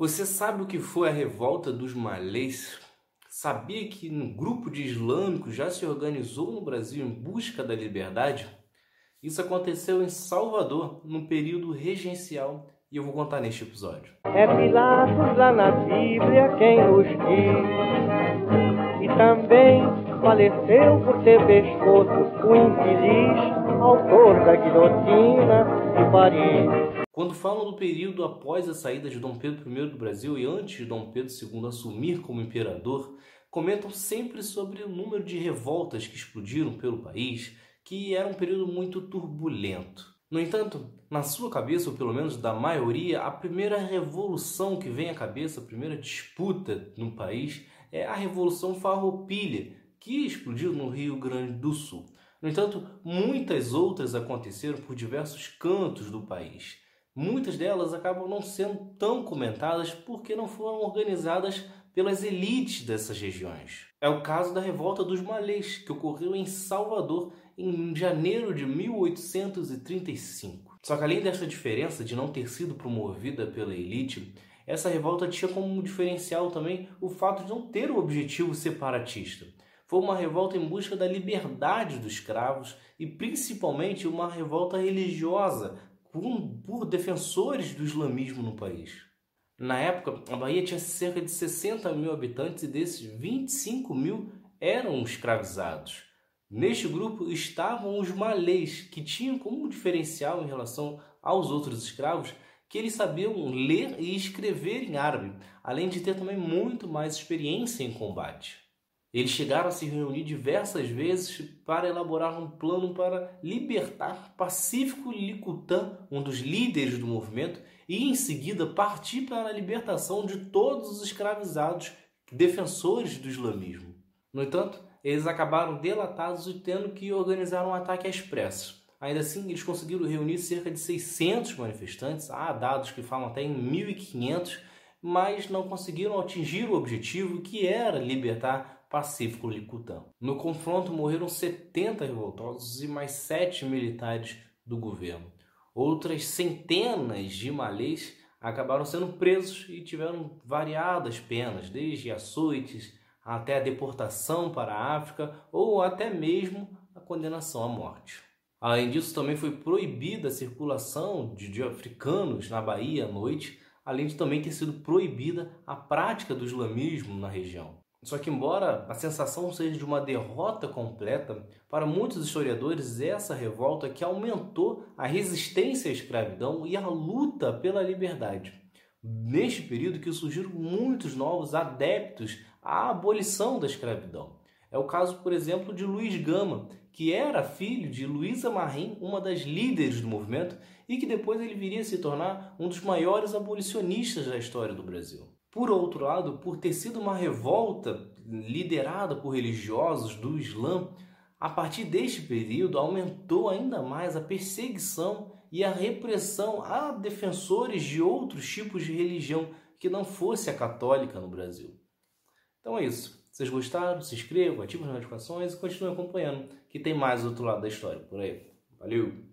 Você sabe o que foi a revolta dos malês? Sabia que um grupo de islâmicos já se organizou no Brasil em busca da liberdade? Isso aconteceu em Salvador, no período regencial, e eu vou contar neste episódio. É Pilatos lá na Bíblia quem nos diz, e também faleceu por ter pescoço o infeliz autor da guilhotina de Paris. Quando falam do período após a saída de Dom Pedro I do Brasil e antes de Dom Pedro II assumir como imperador, comentam sempre sobre o número de revoltas que explodiram pelo país, que era um período muito turbulento. No entanto, na sua cabeça, ou pelo menos da maioria, a primeira revolução que vem à cabeça, a primeira disputa no país, é a Revolução Farroupilha, que explodiu no Rio Grande do Sul. No entanto, muitas outras aconteceram por diversos cantos do país. Muitas delas acabam não sendo tão comentadas porque não foram organizadas pelas elites dessas regiões. É o caso da revolta dos malês, que ocorreu em Salvador em janeiro de 1835. Só que além dessa diferença de não ter sido promovida pela elite, essa revolta tinha como diferencial também o fato de não ter o objetivo separatista. Foi uma revolta em busca da liberdade dos escravos e principalmente uma revolta religiosa por defensores do islamismo no país. Na época, a Bahia tinha cerca de 60 mil habitantes e desses 25 mil eram escravizados. Neste grupo estavam os malês, que tinham como diferencial em relação aos outros escravos que eles sabiam ler e escrever em árabe, além de ter também muito mais experiência em combate. Eles chegaram a se reunir diversas vezes para elaborar um plano para libertar Pacífico Licutã, um dos líderes do movimento, e em seguida partir para a libertação de todos os escravizados defensores do islamismo. No entanto, eles acabaram delatados e tendo que organizar um ataque às pressas. Ainda assim, eles conseguiram reunir cerca de 600 manifestantes, há dados que falam até em 1500, mas não conseguiram atingir o objetivo que era libertar Pacífico Licutã. No confronto morreram 70 revoltosos e mais 7 militares do governo. Outras centenas de malês acabaram sendo presos e tiveram variadas penas, desde açoites até a deportação para a África ou até mesmo a condenação à morte. Além disso, também foi proibida a circulação de, de africanos na Bahia à noite, além de também ter sido proibida a prática do islamismo na região. Só que, embora a sensação seja de uma derrota completa, para muitos historiadores, essa revolta que aumentou a resistência à escravidão e a luta pela liberdade. Neste período que surgiram muitos novos adeptos à abolição da escravidão. É o caso, por exemplo, de Luiz Gama, que era filho de Luísa Marim, uma das líderes do movimento, e que depois ele viria a se tornar um dos maiores abolicionistas da história do Brasil. Por outro lado, por ter sido uma revolta liderada por religiosos do Islã, a partir deste período aumentou ainda mais a perseguição e a repressão a defensores de outros tipos de religião que não fosse a católica no Brasil. Então é isso. Vocês gostaram? Se inscrevam, ativem as notificações e continuem acompanhando, que tem mais outro lado da história por aí. Valeu!